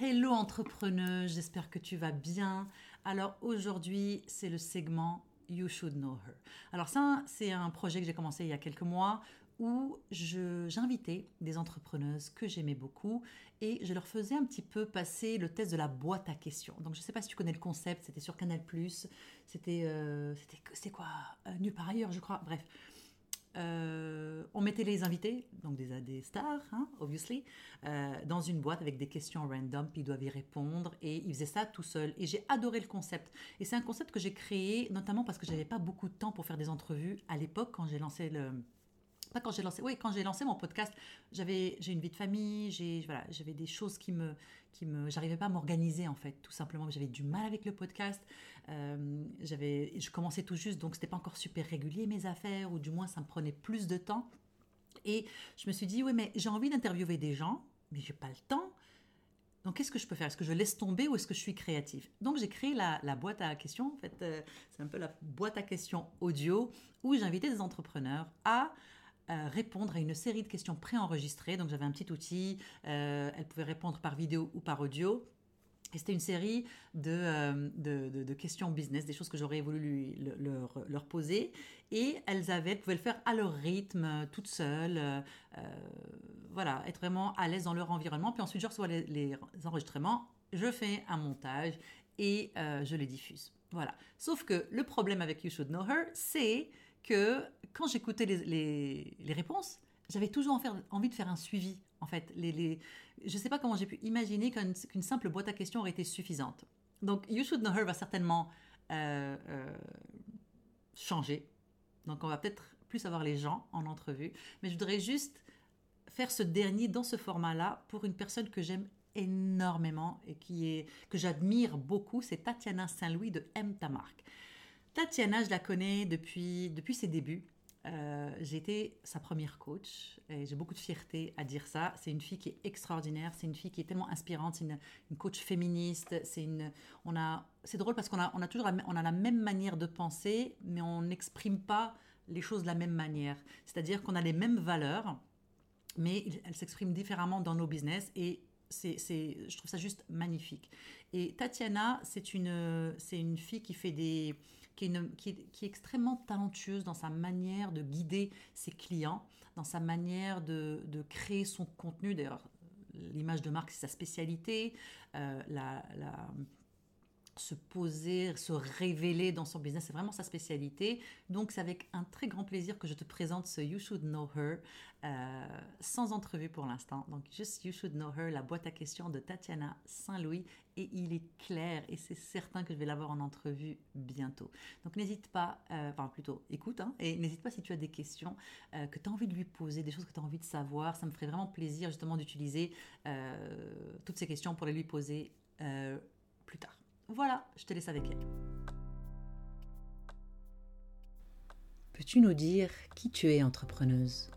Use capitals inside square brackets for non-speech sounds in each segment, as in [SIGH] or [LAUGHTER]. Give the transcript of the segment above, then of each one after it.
Hello entrepreneuse, j'espère que tu vas bien. Alors aujourd'hui, c'est le segment You Should Know Her. Alors ça, c'est un projet que j'ai commencé il y a quelques mois où j'invitais des entrepreneuses que j'aimais beaucoup et je leur faisais un petit peu passer le test de la boîte à questions. Donc je ne sais pas si tu connais le concept, c'était sur Canal+, c'était euh, c'était quoi? Euh, Nulle part ailleurs, je crois. Bref, euh, on mettait les invités, donc des, des stars, hein, obviously, euh, dans une boîte avec des questions random, puis ils doivent y répondre, et ils faisaient ça tout seul. Et j'ai adoré le concept. Et c'est un concept que j'ai créé, notamment parce que j'avais pas beaucoup de temps pour faire des entrevues à l'époque quand j'ai lancé le, quand j'ai lancé, oui, quand j'ai lancé mon podcast, j'avais, j'ai une vie de famille, j'ai, voilà, j'avais des choses qui me, qui me, j'arrivais pas à m'organiser en fait, tout simplement. J'avais du mal avec le podcast. Euh, j'avais, je commençais tout juste, donc c'était pas encore super régulier mes affaires, ou du moins ça me prenait plus de temps. Et je me suis dit, oui, mais j'ai envie d'interviewer des gens, mais j'ai pas le temps. Donc, qu'est-ce que je peux faire? Est-ce que je laisse tomber ou est-ce que je suis créative? Donc, j'ai créé la, boîte à questions. En fait, euh, c'est un peu la boîte à questions audio où j'invitais des entrepreneurs à répondre à une série de questions préenregistrées. Donc j'avais un petit outil, euh, elle pouvait répondre par vidéo ou par audio. Et c'était une série de, euh, de, questions business, des choses que j'aurais voulu leur, leur, poser. Et elles avaient, elles pouvaient le faire à leur rythme, toutes seules. Euh, voilà, être vraiment à l'aise dans leur environnement. Puis ensuite, je reçois les enregistrements, je fais un montage et je les diffuse. Voilà. Sauf que le problème avec You Should Know Her, c'est que quand j'écoutais les, les, réponses, j'avais toujours envie de faire un suivi. En fait, les, je ne sais pas comment j'ai pu imaginer qu'une simple boîte à questions aurait été suffisante. Donc, You Should Know Her va certainement euh, euh, changer. Donc, on va peut-être plus avoir les gens en entrevue. Mais je voudrais juste faire ce dernier dans ce format-là pour une personne que j'aime énormément et qui est, que j'admire beaucoup, c'est Tatiana Saint-Louis de M. Ta marque. Tatiana, je la connais depuis, depuis ses débuts. Euh, j'ai été sa première coach et j'ai beaucoup de fierté à dire ça. C'est une fille qui est extraordinaire, c'est une fille qui est tellement inspirante, c'est une, coach féministe. C'est une, on a, c'est drôle parce qu'on a, on a toujours, la, on a la même manière de penser, mais on n'exprime pas les choses de la même manière. C'est-à-dire qu'on a les mêmes valeurs, mais elles s'expriment différemment dans nos business et c'est, je trouve ça juste magnifique. Et Tatiana, c'est une, c'est une fille qui fait des, qui est, extrêmement talentueuse dans sa manière de guider ses clients, dans sa manière de, créer son contenu. D'ailleurs, l'image de marque, c'est sa spécialité. Euh, se poser, se révéler dans son business, c'est vraiment sa spécialité. Donc c'est avec un très grand plaisir que je te présente ce You Should Know Her, euh, sans entrevue pour l'instant. Donc juste You Should Know Her, la boîte à questions de Tatiana Saint-Louis. Et il est clair, et c'est certain que je vais l'avoir en entrevue bientôt. Donc n'hésite pas, euh, enfin plutôt écoute, hein, et n'hésite pas si tu as des questions euh, que tu as envie de lui poser, des choses que tu as envie de savoir. Ça me ferait vraiment plaisir justement d'utiliser toutes ces questions pour les lui poser plus tard. Voilà, je te laisse avec elle. Peux-tu nous dire qui tu es entrepreneuse?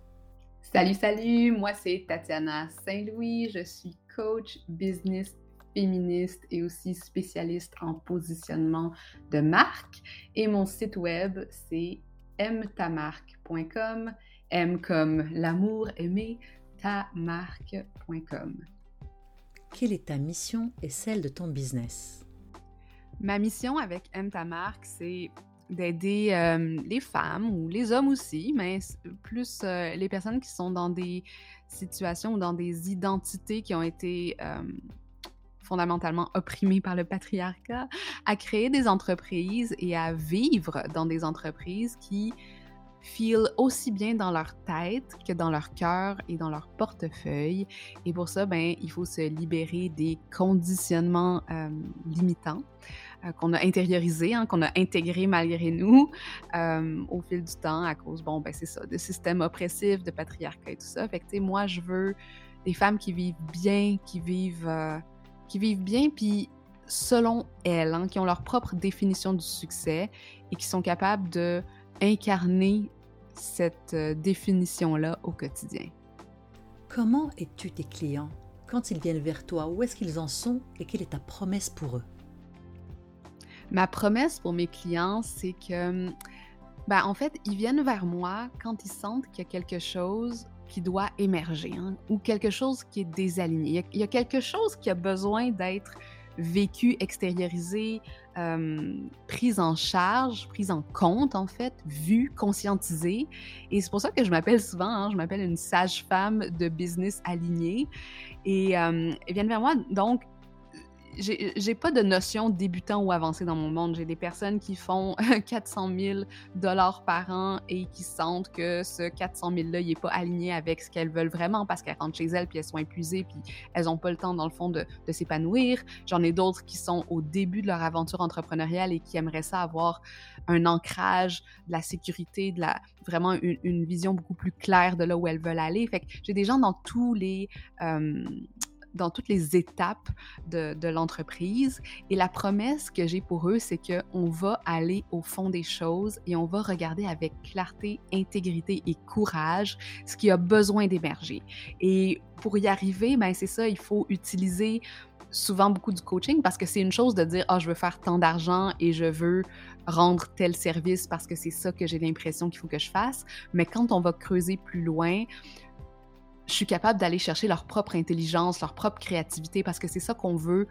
Salut, salut, moi c'est Tatiana Saint-Louis, je suis coach business féministe et aussi spécialiste en positionnement de marque. Et mon site web c'est mtamarque.com, m comme l'amour aimé, tamarque.com. Quelle est ta mission et celle de ton business? Ma mission avec marque, c'est d'aider euh, les femmes ou les hommes aussi, mais plus euh, les personnes qui sont dans des situations ou dans des identités qui ont été euh, fondamentalement opprimées par le patriarcat, à créer des entreprises et à vivre dans des entreprises qui feel aussi bien dans leur tête que dans leur cœur et dans leur portefeuille. Et pour ça, ben, il faut se libérer des conditionnements limitants. Euh, qu'on a intériorisé, hein, qu'on a intégré malgré nous euh, au fil du temps à cause, bon, ben c'est ça, de systèmes oppressifs, de patriarcat et tout ça. Fait que, moi, je veux des femmes qui vivent bien, qui vivent, euh, qui vivent bien, puis selon elles, hein, qui ont leur propre définition du succès et qui sont capables de incarner cette définition-là au quotidien. Comment es-tu tes clients? Quand ils viennent vers toi? Où est-ce qu'ils en sont et quelle est ta promesse pour eux? Ma promesse pour mes clients, c'est que, ben, en fait, ils viennent vers moi quand ils sentent qu'il y a quelque chose qui doit émerger hein, ou quelque chose qui est désaligné. Il y, a, quelque chose qui a besoin d'être vécu, extériorisé, euh, prise en charge, prise en compte en fait, vu, conscientisé. Et c'est pour ça que je m'appelle souvent, hein, je m'appelle une sage-femme de business alignée. Et euh, viennent vers moi donc j'ai pas de notion débutant ou avancé dans mon monde. J'ai des personnes qui font [LAUGHS] 400 000 dollars par an et qui sentent que ce 400 000 là, il est pas aligné avec ce qu'elles veulent vraiment parce qu'elles rentrent chez elles puis elles sont épuisées puis elles ont pas le temps dans le fond de, s'épanouir. J'en ai d'autres qui sont au début de leur aventure entrepreneuriale et qui aimeraient ça avoir un ancrage, de la sécurité, de la vraiment une, une vision beaucoup plus claire de là où elles veulent aller. Fait que j'ai des gens dans tous les euh, dans toutes les étapes de, l'entreprise. Et la promesse que j'ai pour eux, c'est qu'on va aller au fond des choses et on va regarder avec clarté, intégrité et courage ce qui a besoin d'émerger. Et pour y arriver, ben c'est ça, il faut utiliser souvent beaucoup du coaching parce que c'est une chose de dire ah je veux faire tant d'argent et je veux rendre tel service parce que c'est ça que j'ai l'impression qu'il faut que je fasse mais quand on va creuser plus loin je suis capable d'aller chercher leur propre intelligence, leur propre créativité, parce que c'est ça qu'on veut.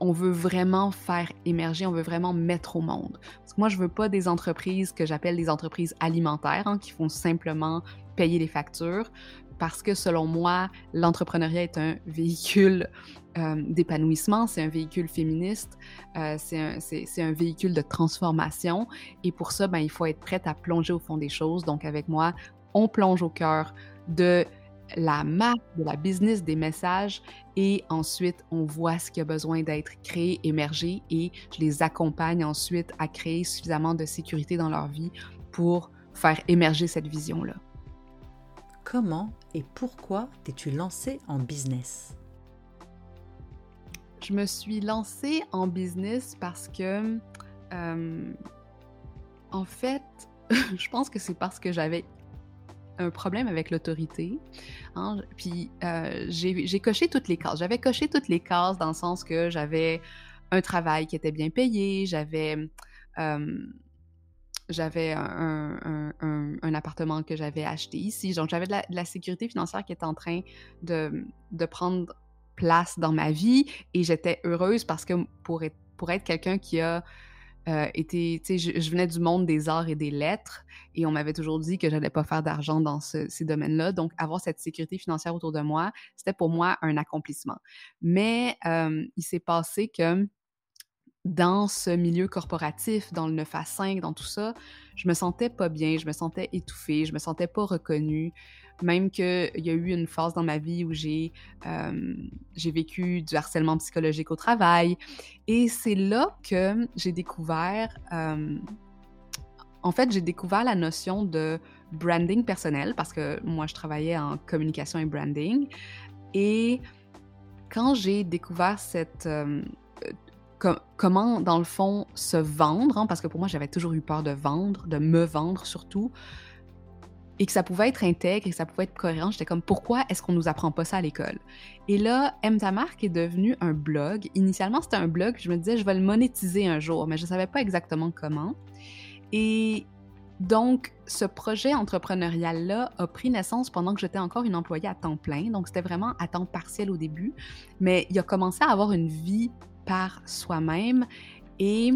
On veut vraiment faire émerger, on veut vraiment mettre au monde. Moi, je veux pas des entreprises que j'appelle des entreprises alimentaires, hein, qui font simplement payer les factures, parce que selon moi, l'entrepreneuriat est un véhicule euh, d'épanouissement, c'est un véhicule féministe, euh, c'est un, un, véhicule de transformation. Et pour ça, ben, il faut être prête à plonger au fond des choses. Donc, avec moi, on plonge au cœur de la marque, de la business, des messages et ensuite on voit ce qui a besoin d'être créé, émergé et je les accompagne ensuite à créer suffisamment de sécurité dans leur vie pour faire émerger cette vision-là. Comment et pourquoi t'es-tu lancée en business? Je me suis lancée en business parce que, euh, en fait, [LAUGHS] je pense que c'est parce que j'avais un problème avec l'autorité. Hein, puis euh, j'ai coché toutes les cases. J'avais coché toutes les cases dans le sens que j'avais un travail qui était bien payé, j'avais euh, un, un, appartement que j'avais acheté ici. Donc j'avais de, la, sécurité financière qui était en train de, de prendre place dans ma vie et j'étais heureuse parce que pour être, pour être quelqu'un qui a euh, sais, je, venais du monde des arts et des lettres et on m'avait toujours dit que j'allais pas faire d'argent dans ces domaines-là. Donc, avoir cette sécurité financière autour de moi, c'était pour moi un accomplissement. Mais euh, il s'est passé que dans ce milieu corporatif, dans le 9 à 5, dans tout ça, je me sentais pas bien, je me sentais étouffée, je me sentais pas reconnue. Même qu'il y a eu une phase dans ma vie où j'ai euh, vécu du harcèlement psychologique au travail. Et c'est là que j'ai découvert, euh, en fait, j'ai découvert la notion de branding personnel parce que moi, je travaillais en communication et branding. Et quand j'ai découvert cette... Euh, comment, dans le fond, se vendre, hein, parce que pour moi, j'avais toujours eu peur de vendre, de me vendre surtout, et que ça pouvait être intègre et que ça pouvait être cohérent. J'étais comme, pourquoi est-ce qu'on nous apprend pas ça à l'école? Et là, M ta marque est devenu un blog. Initialement, c'était un blog, je me disais, je vais le monétiser un jour, mais je ne savais pas exactement comment. Et donc, ce projet entrepreneurial-là a pris naissance pendant que j'étais encore une employée à temps plein. Donc, c'était vraiment à temps partiel au début. Mais il a commencé à avoir une vie par soi-même. Et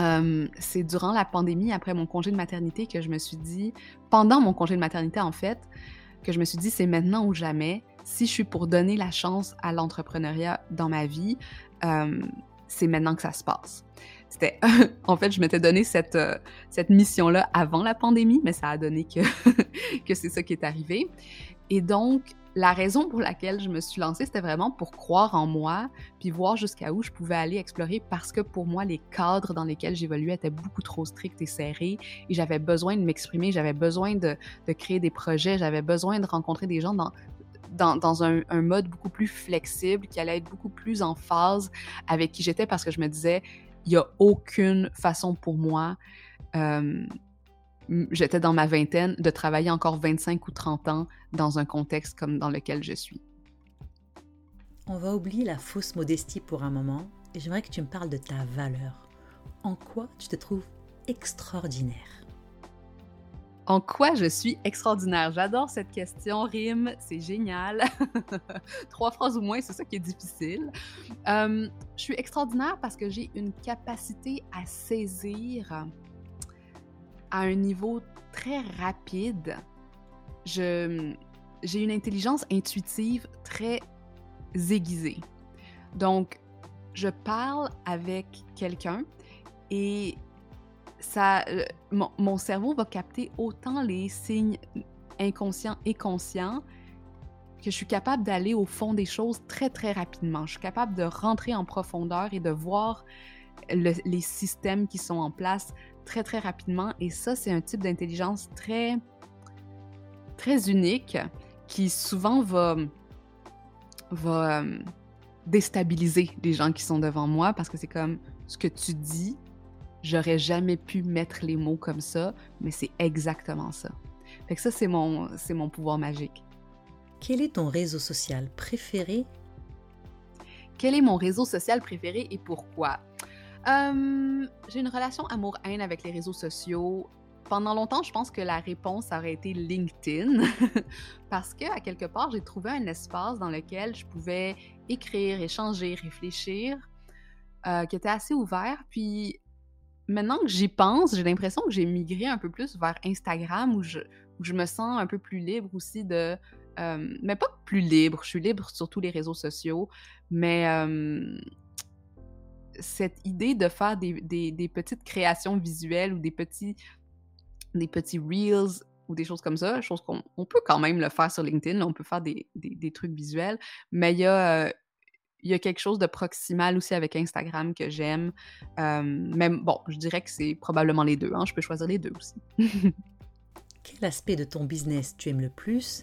euh, c'est durant la pandémie, après mon congé de maternité, que je me suis dit, pendant mon congé de maternité en fait, que je me suis dit, c'est maintenant ou jamais. Si je suis pour donner la chance à l'entrepreneuriat dans ma vie, euh, c'est maintenant que ça se passe. C'était, [LAUGHS] en fait, je m'étais donné cette, euh, cette mission-là avant la pandémie, mais ça a donné que, [LAUGHS] que c'est ça qui est arrivé. Et donc, la raison pour laquelle je me suis lancée, c'était vraiment pour croire en moi, puis voir jusqu'à où je pouvais aller explorer, parce que pour moi, les cadres dans lesquels j'évoluais étaient beaucoup trop stricts et serrés, et j'avais besoin de m'exprimer, j'avais besoin de, créer des projets, j'avais besoin de rencontrer des gens dans, dans, un, mode beaucoup plus flexible, qui allait être beaucoup plus en phase avec qui j'étais, parce que je me disais, il n'y a aucune façon pour moi euh, j'étais dans ma vingtaine, de travailler encore 25 ou 30 ans dans un contexte comme dans lequel je suis. On va oublier la fausse modestie pour un moment et j'aimerais que tu me parles de ta valeur. En quoi tu te trouves extraordinaire? En quoi je suis extraordinaire? J'adore cette question, Rime, c'est génial. [LAUGHS] Trois phrases ou moins, c'est ça qui est difficile. Euh, je suis extraordinaire parce que j'ai une capacité à saisir à un niveau très rapide. Je, j'ai une intelligence intuitive très aiguisée. Donc, je parle avec quelqu'un et ça, euh, mon, cerveau va capter autant les signes inconscients et conscients que je suis capable d'aller au fond des choses très, très rapidement. Je suis capable de rentrer en profondeur et de voir les systèmes qui sont en place très, très rapidement. Et ça, c'est un type d'intelligence très, très unique qui souvent va, va euh, déstabiliser les gens qui sont devant moi parce que c'est comme ce que tu dis, j'aurais jamais pu mettre les mots comme ça, mais c'est exactement ça. Fait que ça, c'est mon, c'est mon pouvoir magique. Quel est ton réseau social préféré? Quel est mon réseau social préféré et pourquoi? Euh, j'ai une relation amour-haine avec les réseaux sociaux. Pendant longtemps, je pense que la réponse aurait été LinkedIn, [LAUGHS] parce que à quelque part, j'ai trouvé un espace dans lequel je pouvais écrire, échanger, réfléchir, euh, qui était assez ouvert. Puis maintenant que j'y pense, j'ai l'impression que j'ai migré un peu plus vers Instagram où je, je me sens un peu plus libre aussi de. Euh, mais pas plus libre, je suis libre sur tous les réseaux sociaux, mais cette idée de faire des, des, petites créations visuelles ou des petits, des petits reels ou des choses comme ça, chose qu'on on peut quand même le faire sur LinkedIn, on peut faire des, des, trucs visuels, mais il y a euh, il y a quelque chose de proximal aussi avec Instagram que j'aime. Euh, bon, je dirais que c'est probablement les deux. Hein. Je peux choisir les deux aussi. [LAUGHS] Quel aspect de ton business tu aimes le plus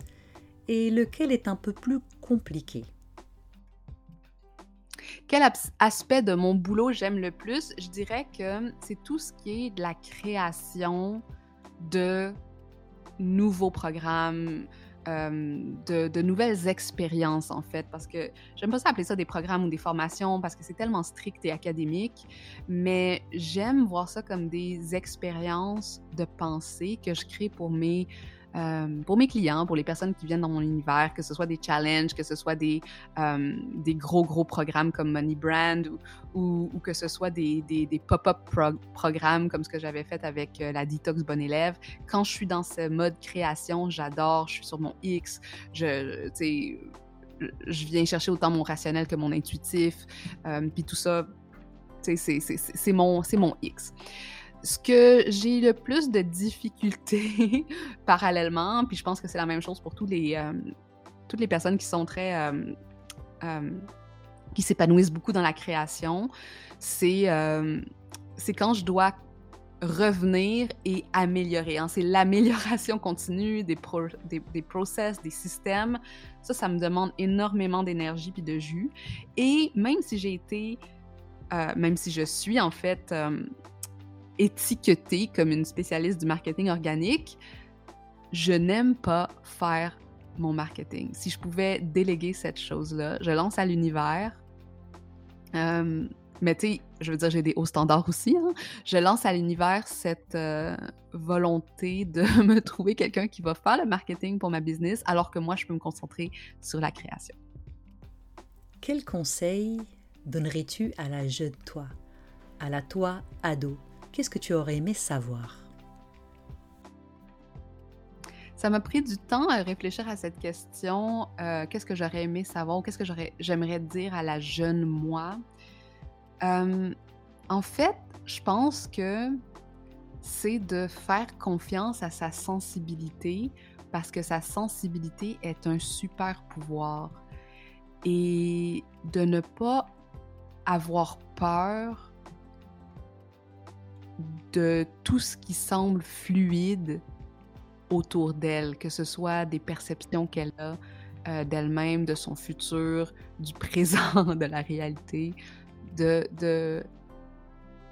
et lequel est un peu plus compliqué? Quel aspect de mon boulot j'aime le plus? Je dirais que c'est tout ce qui est de la création de nouveaux programmes, euh, de, nouvelles expériences, en fait, parce que j'aime pas ça appeler ça des programmes ou des formations parce que c'est tellement strict et académique, mais j'aime voir ça comme des expériences de pensée que je crée pour mes euh, pour mes clients, pour les personnes qui viennent dans mon univers, que ce soit des challenges, que ce soit des, euh, gros, gros programmes comme Money Brand ou, que ce soit des, pop-up programmes comme ce que j'avais fait avec euh, la Detox Bonne Élève. Quand je suis dans ce mode création, j'adore, je suis sur mon X, je, viens chercher autant mon rationnel que mon intuitif, puis tout ça, c'est mon X ce que j'ai le plus de difficultés [LAUGHS] parallèlement, puis je pense que c'est la même chose pour tous les, euh, toutes les personnes qui sont très. Euh, euh, qui s'épanouissent beaucoup dans la création, c'est quand je dois revenir et améliorer. Hein. C'est l'amélioration continue des, des, des, process, des systèmes. Ça, ça me demande énormément d'énergie puis de jus. Et même si j'ai été, même si je suis en fait étiquetée comme une spécialiste du marketing organique, je n'aime pas faire mon marketing. Si je pouvais déléguer cette chose-là, je lance à l'univers. Euh, mais tu sais, je veux dire, j'ai des hauts standards aussi. Hein. Je lance à l'univers cette euh, volonté de [LAUGHS] me trouver quelqu'un qui va faire le marketing pour ma business, alors que moi, je peux me concentrer sur la création. Quel conseil donnerais-tu à la jeune toi, à la toi ado? Qu'est-ce que tu aurais aimé savoir? Ça m'a pris du temps à réfléchir à cette question. Euh, qu'est-ce que j'aurais aimé savoir? Qu'est-ce que j'aimerais dire à la jeune moi? Euh, en fait, je pense que c'est de faire confiance à sa sensibilité parce que sa sensibilité est un super pouvoir et de ne pas avoir peur de tout ce qui semble fluide autour d'elle, que ce soit des perceptions qu'elle a euh, d'elle-même, de son futur, du [LAUGHS] présent, de la réalité, de, de,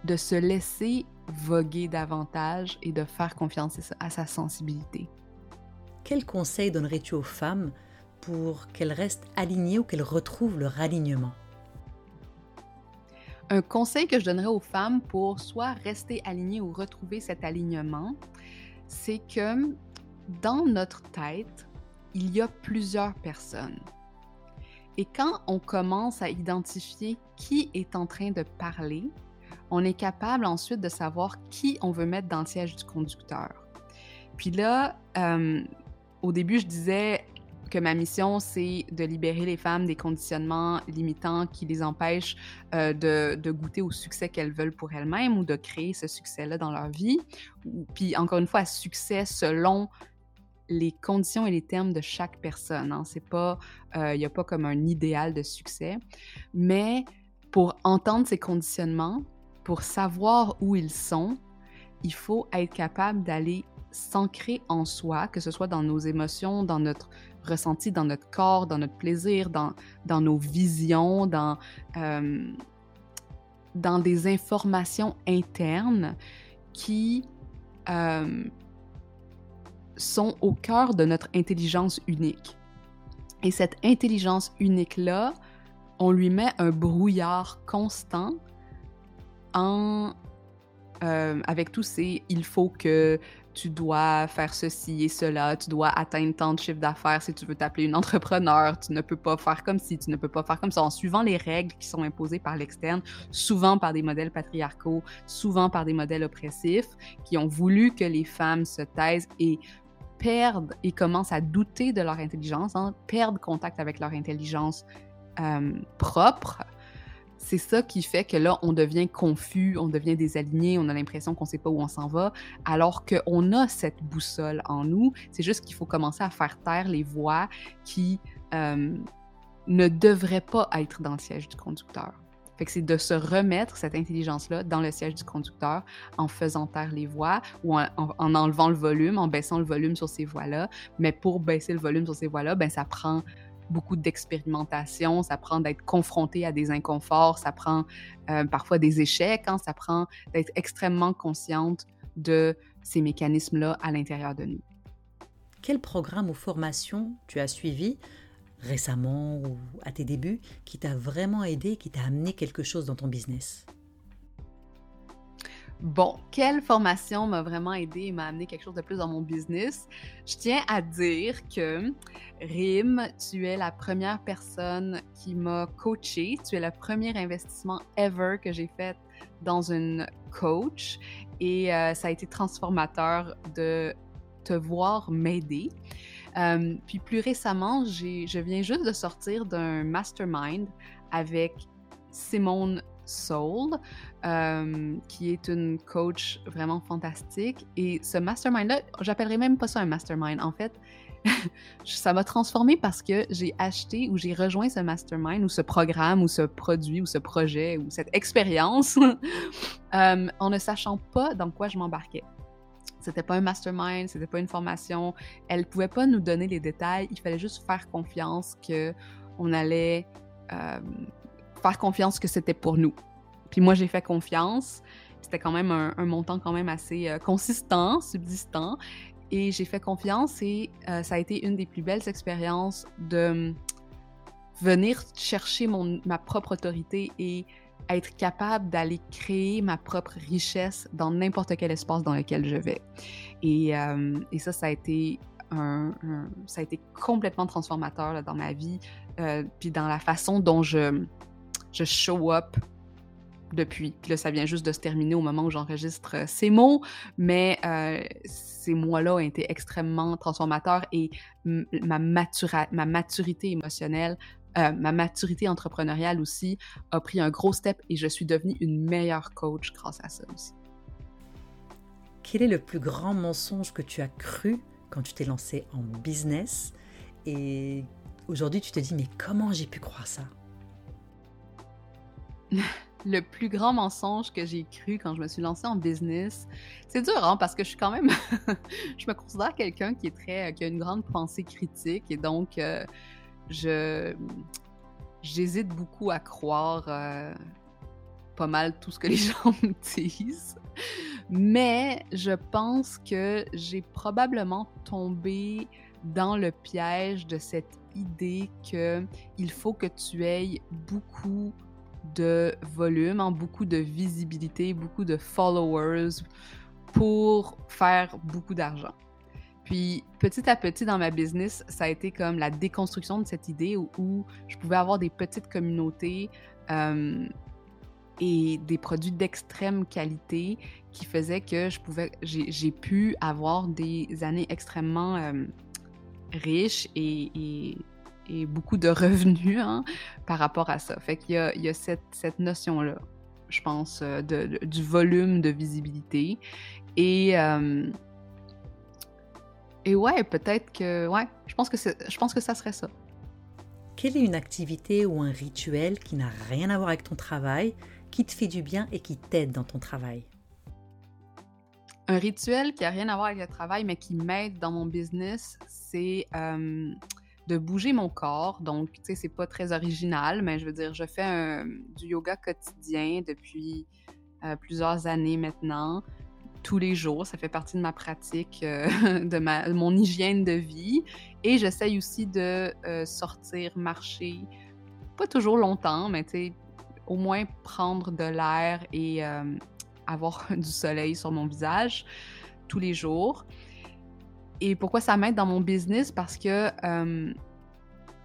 de se laisser voguer davantage et de faire confiance à sa sensibilité. Quel conseil donnerais-tu aux femmes pour qu'elles restent alignées ou qu'elles retrouvent leur alignement? Un conseil que je donnerais aux femmes pour soit rester alignées ou retrouver cet alignement, c'est que dans notre tête, il y a plusieurs personnes. Et quand on commence à identifier qui est en train de parler, on est capable ensuite de savoir qui on veut mettre dans le siège du conducteur. Puis là, euh, au début, je disais que ma mission, c'est de libérer les femmes des conditionnements limitants qui les empêchent euh, de, goûter au succès qu'elles veulent pour elles-mêmes ou de créer ce succès-là dans leur vie. Puis encore une fois, succès selon les conditions et les termes de chaque personne. Hein. C'est pas, euh, il n'y a pas comme un idéal de succès, mais pour entendre ces conditionnements, pour savoir où ils sont, il faut être capable d'aller s'ancrer en soi, que ce soit dans nos émotions, dans notre ressenti, dans notre corps, dans notre plaisir, dans, dans nos visions, dans, euh, dans des informations internes qui euh, sont au cœur de notre intelligence unique. Et cette intelligence unique-là, on lui met un brouillard constant en, euh, avec tous ces il faut que tu dois faire ceci et cela, tu dois atteindre tant de chiffre d'affaires si tu veux t'appeler une entrepreneur, tu ne peux pas faire comme ci, tu ne peux pas faire comme ça, en suivant les règles qui sont imposées par l'externe, souvent par des modèles patriarcaux, souvent par des modèles oppressifs, qui ont voulu que les femmes se taisent et perdent et commencent à douter de leur intelligence, hein, perdent contact avec leur intelligence euh, propre, c'est ça qui fait que là, on devient confus, on devient désaligné, on a l'impression qu'on ne sait pas où on s'en va, alors qu'on a cette boussole en nous. C'est juste qu'il faut commencer à faire taire les voix qui euh, ne devraient pas être dans le siège du conducteur. C'est de se remettre cette intelligence-là dans le siège du conducteur en faisant taire les voix ou en, enlevant le volume, en baissant le volume sur ces voix-là. Mais pour baisser le volume sur ces voix-là, ben ça prend beaucoup d'expérimentation, ça prend d'être confronté à des inconforts, ça prend euh, parfois des échecs, hein, ça prend d'être extrêmement consciente de ces mécanismes-là à l'intérieur de nous. Quel programme ou formation tu as suivi récemment ou à tes débuts qui t'a vraiment aidé, qui t'a amené quelque chose dans ton business? Bon, quelle formation m'a vraiment aidé et m'a amené quelque chose de plus dans mon business? Je tiens à dire que Rim, tu es la première personne qui m'a coaché. Tu es le premier investissement ever que j'ai fait dans une coach et euh, ça a été transformateur de te voir m'aider. Euh, puis plus récemment, je viens juste de sortir d'un mastermind avec Simone Soul, euh, qui est une coach vraiment fantastique. Et ce mastermind-là, j'appellerais même pas ça un mastermind. En fait, [LAUGHS] ça m'a transformé parce que j'ai acheté ou j'ai rejoint ce mastermind ou ce programme ou ce produit ou ce projet ou cette expérience [LAUGHS] euh, en ne sachant pas dans quoi je m'embarquais. C'était pas un mastermind, c'était pas une formation. Elle pouvait pas nous donner les détails. Il fallait juste faire confiance que on allait euh, faire confiance que c'était pour nous. Puis moi, j'ai fait confiance. C'était quand même un, montant quand même assez euh, consistant, subsistant. Et j'ai fait confiance et euh, ça a été une des plus belles expériences de venir chercher mon, ma propre autorité et être capable d'aller créer ma propre richesse dans n'importe quel espace dans lequel je vais. Et, euh, et ça, ça a été un, ça a été complètement transformateur dans ma vie, puis dans la façon dont je, je show up depuis. Puis là, ça vient juste de se terminer au moment où j'enregistre euh, ces mots, mais ces mois-là ont été extrêmement transformateurs et ma, ma maturité émotionnelle euh, ma maturité entrepreneuriale aussi a pris un gros step et je suis devenue une meilleure coach grâce à ça aussi. Quel est le plus grand mensonge que tu as cru quand tu t'es lancé en business? Et aujourd'hui tu te dis mais comment j'ai pu croire ça? [LAUGHS] le plus grand mensonge que j'ai cru quand je me suis lancée en business, c'est dur hein, parce que je suis quand même, [LAUGHS] je me considère quelqu'un qui est très, qui a une grande pensée critique et donc euh, je j'hésite beaucoup à croire euh, pas mal tout ce que les [LAUGHS] gens me disent. Mais je pense que j'ai probablement tombé dans le piège de cette idée que il faut que tu aies beaucoup de volume, beaucoup de visibilité, beaucoup de followers pour faire beaucoup d'argent. Puis petit à petit dans ma business, ça a été comme la déconstruction de cette idée où, je pouvais avoir des petites communautés euh, et des produits d'extrême qualité qui faisaient que je pouvais, j'ai pu avoir des années extrêmement euh, riches et, beaucoup de revenus hein, par rapport à ça. Fait qu'il y a, il y a cette, cette notion-là, je pense, euh, de, du volume de visibilité. Et, euh, et ouais, peut-être que, ouais, je pense que, je pense que ça serait ça. Quelle est une activité ou un rituel qui n'a rien à voir avec ton travail, qui te fait du bien et qui t'aide dans ton travail? Un rituel qui n'a rien à voir avec le travail, mais qui m'aide dans mon business, c'est euh, de bouger mon corps. Donc, tu sais, c'est pas très original, mais je veux dire, je fais du yoga quotidien depuis euh, plusieurs années maintenant, tous les jours. Ça fait partie de ma pratique, euh, [LAUGHS] de, ma, mon hygiène de vie. Et j'essaye aussi de sortir, marcher, pas toujours longtemps, mais tu sais, au moins prendre de l'air et euh, avoir [LAUGHS] du soleil sur mon visage tous les jours. Et pourquoi ça m'aide dans mon business? Parce que euh,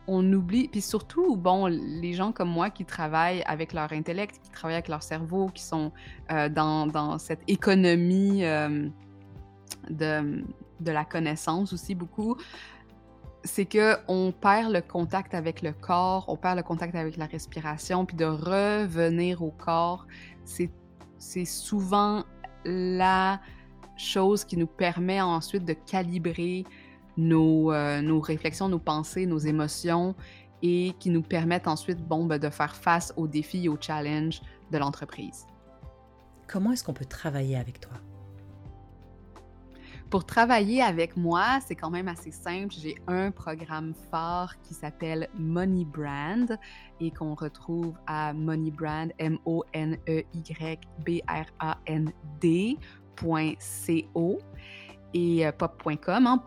on oublie, puis surtout, bon, les gens comme moi qui travaillent avec leur intellect, qui travaillent avec leur cerveau, qui sont euh, dans, dans, cette économie de, de la connaissance aussi beaucoup, c'est que on perd le contact avec le corps, on perd le contact avec la respiration, puis de revenir au corps, c'est souvent la chose qui nous permet ensuite de calibrer nos, euh, nos réflexions, nos pensées, nos émotions et qui nous permettent ensuite bon, ben, de faire face aux défis et aux challenges de l'entreprise. Comment est-ce qu'on peut travailler avec toi? Pour travailler avec moi, c'est quand même assez simple. J'ai un programme phare qui s'appelle Money Brand et qu'on retrouve à Moneybrand, M-O-N-E-Y-B-R-A-N-D.co et euh, pop.com, hein,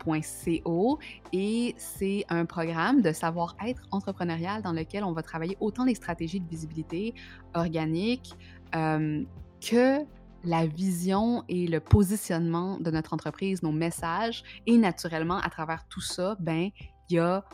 .co, et c'est un programme de savoir-être entrepreneurial dans lequel on va travailler autant les stratégies de visibilité organique euh, que la vision et le positionnement de notre entreprise, nos messages. Et naturellement, à travers tout ça, ben, il y a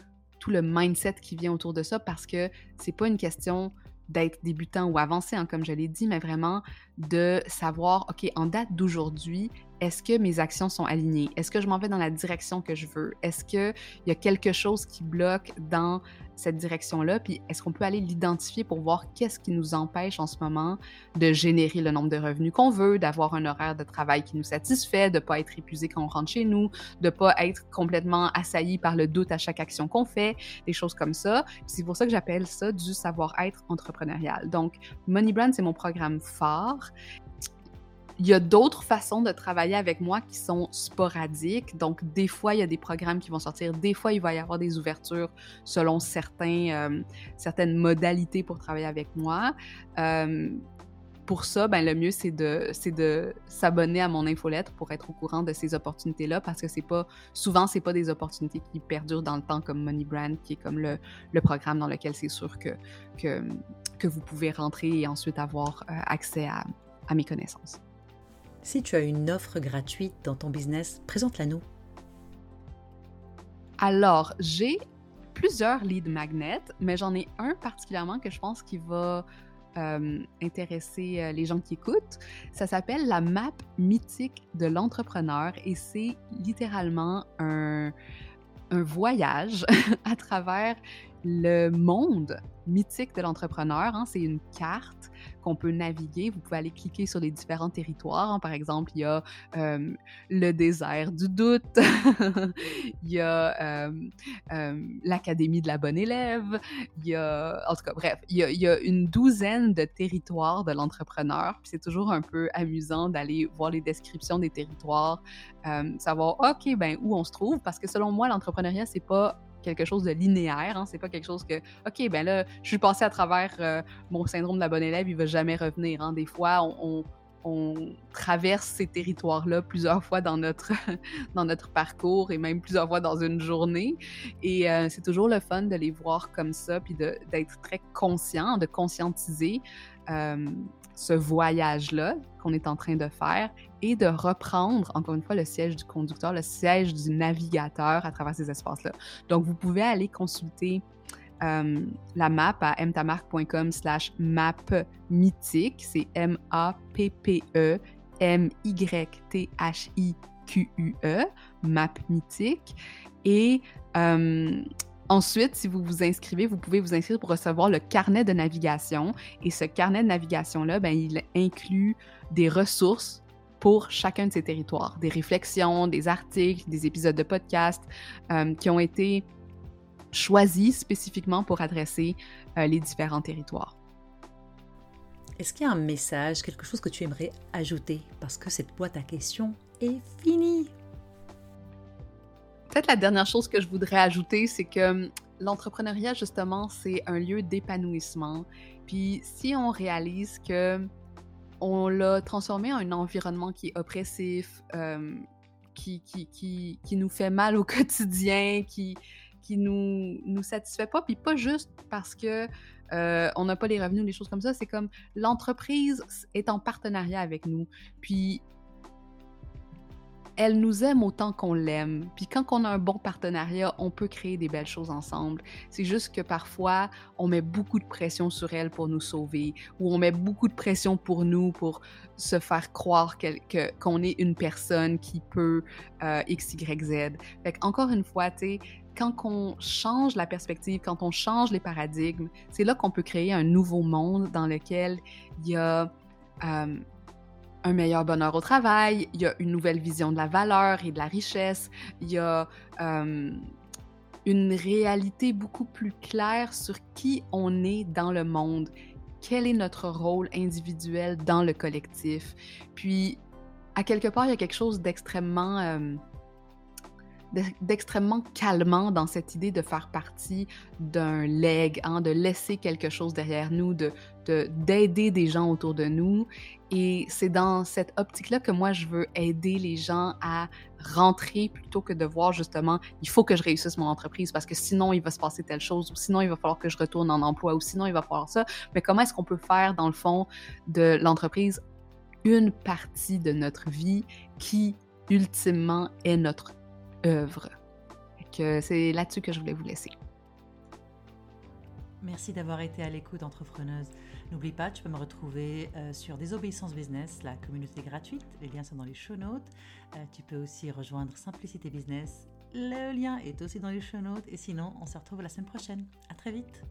tout le mindset qui vient autour de ça parce que c'est pas une question d'être débutant ou avancé, hein, comme je l'ai dit, mais vraiment de savoir, OK, en date d'aujourd'hui, est-ce que mes actions sont alignées? Est-ce que je m'en vais dans la direction que je veux? Est-ce qu'il y a quelque chose qui bloque dans cette direction-là? Puis est-ce qu'on peut aller l'identifier pour voir qu'est-ce qui nous empêche en ce moment de générer le nombre de revenus qu'on veut, d'avoir un horaire de travail qui nous satisfait, de ne pas être épuisé quand on rentre chez nous, de ne pas être complètement assailli par le doute à chaque action qu'on fait, des choses comme ça? C'est pour ça que j'appelle ça du savoir-être entrepreneurial. Donc, Money Brand, c'est mon programme phare. Il y a d'autres façons de travailler avec moi qui sont sporadiques. Donc, des fois, il y a des programmes qui vont sortir. Des fois, il va y avoir des ouvertures selon euh, certaines modalités pour travailler avec moi. Euh, pour ça, ben, le mieux, c'est de, s'abonner à mon infolettre pour être au courant de ces opportunités-là parce que c'est pas, souvent, c'est pas des opportunités qui perdurent dans le temps comme Money Brand, qui est comme le, programme dans lequel c'est sûr que, que, vous pouvez rentrer et ensuite avoir euh, accès à mes connaissances. Si tu as une offre gratuite dans ton business, présente-la nous. Alors, j'ai plusieurs lead magnets, mais j'en ai un particulièrement que je pense qui va euh, intéresser euh, les gens qui écoutent. Ça s'appelle la map mythique de l'entrepreneur et c'est littéralement un, voyage [LAUGHS] à travers le monde mythique de l'entrepreneur. Hein. C'est une carte qu'on peut naviguer. Vous pouvez aller cliquer sur les différents territoires. Hein. Par exemple, il y a euh, le désert du doute, [LAUGHS] il y a euh, euh, l'Académie de la bonne élève, il y a, en tout cas, bref, il y a, une douzaine de territoires de l'entrepreneur. c'est toujours un peu amusant d'aller voir les descriptions des territoires, savoir, OK, ben, où on se trouve, parce que selon moi, l'entrepreneuriat, c'est pas quelque chose de linéaire. Hein? C'est pas quelque chose que, OK, ben là, je suis passé à travers euh, mon syndrome de la bonne élève, il va jamais revenir. Hein? Des fois, on, traverse ces territoires-là plusieurs fois dans notre, [LAUGHS] dans notre parcours et même plusieurs fois dans une journée. Et euh, c'est toujours le fun de les voir comme ça, puis d'être très conscient, de conscientiser euh, ce voyage-là qu'on est en train de faire et de reprendre, encore une fois, le siège du conducteur, le siège du navigateur à travers ces espaces-là. Donc, vous pouvez aller consulter euh, la map à mtamark.com slash map mythique. C'est M-A-P-P-E M-Y-T-H-I-Q-U-E, map mythique. Et euh, ensuite, si vous vous inscrivez, vous pouvez vous inscrire pour recevoir le carnet de navigation. Et ce carnet de navigation-là, ben, il inclut des ressources pour chacun de ces territoires, des réflexions, des articles, des épisodes de podcast euh, qui ont été choisi spécifiquement pour adresser euh, les différents territoires. Est-ce qu'il y a un message, quelque chose que tu aimerais ajouter? Parce que cette boîte à questions est finie. Peut-être la dernière chose que je voudrais ajouter, c'est que hum, l'entrepreneuriat, justement, c'est un lieu d'épanouissement. Puis si on réalise que on l'a transformé en un environnement qui est oppressif, hum, qui, qui, qui, nous fait mal au [LAUGHS] quotidien, qui, qui nous, nous satisfait pas, puis pas juste parce que euh, on n'a pas les revenus, des choses comme ça, c'est comme l'entreprise est en partenariat avec nous, puis elle nous aime autant qu'on l'aime. Puis quand on a un bon partenariat, on peut créer des belles choses ensemble. C'est juste que parfois, on met beaucoup de pression sur elle pour nous sauver, ou on met beaucoup de pression pour nous pour se faire croire qu'on est une personne qui peut euh, X, Y, Z. Fait encore une fois, tu sais, quand on change la perspective, quand on change les paradigmes, c'est là qu'on peut créer un nouveau monde dans lequel il y a euh, un meilleur bonheur au travail, il y a une nouvelle vision de la valeur et de la richesse, il y a euh, une réalité beaucoup plus claire sur qui on est dans le monde, quel est notre rôle individuel dans le collectif? Puis, à quelque part, il y a quelque chose d'extrêmement... Euh, d'extrêmement calmant dans cette idée de faire partie d'un leg, hein, de laisser quelque chose derrière nous, de d'aider des gens autour de nous. Et c'est dans cette optique-là que moi, je veux aider les gens à rentrer plutôt que de voir justement, il faut que je réussisse mon entreprise parce que sinon, il va se passer telle chose, ou sinon, il va falloir que je retourne en emploi, ou sinon, il va falloir ça. Mais comment est-ce qu'on peut faire, dans le fond, de l'entreprise une partie de notre vie qui, ultimement, est notre œuvre. C'est là-dessus que je voulais vous laisser. Merci d'avoir été à l'écoute, entrepreneuse. N'oublie pas, tu peux me retrouver euh, sur Désobéissance Business, la communauté gratuite. Les liens sont dans les show notes. Euh, tu peux aussi rejoindre Simplicité Business. Le lien est aussi dans les show notes. Et sinon, on se retrouve la semaine prochaine. À très vite.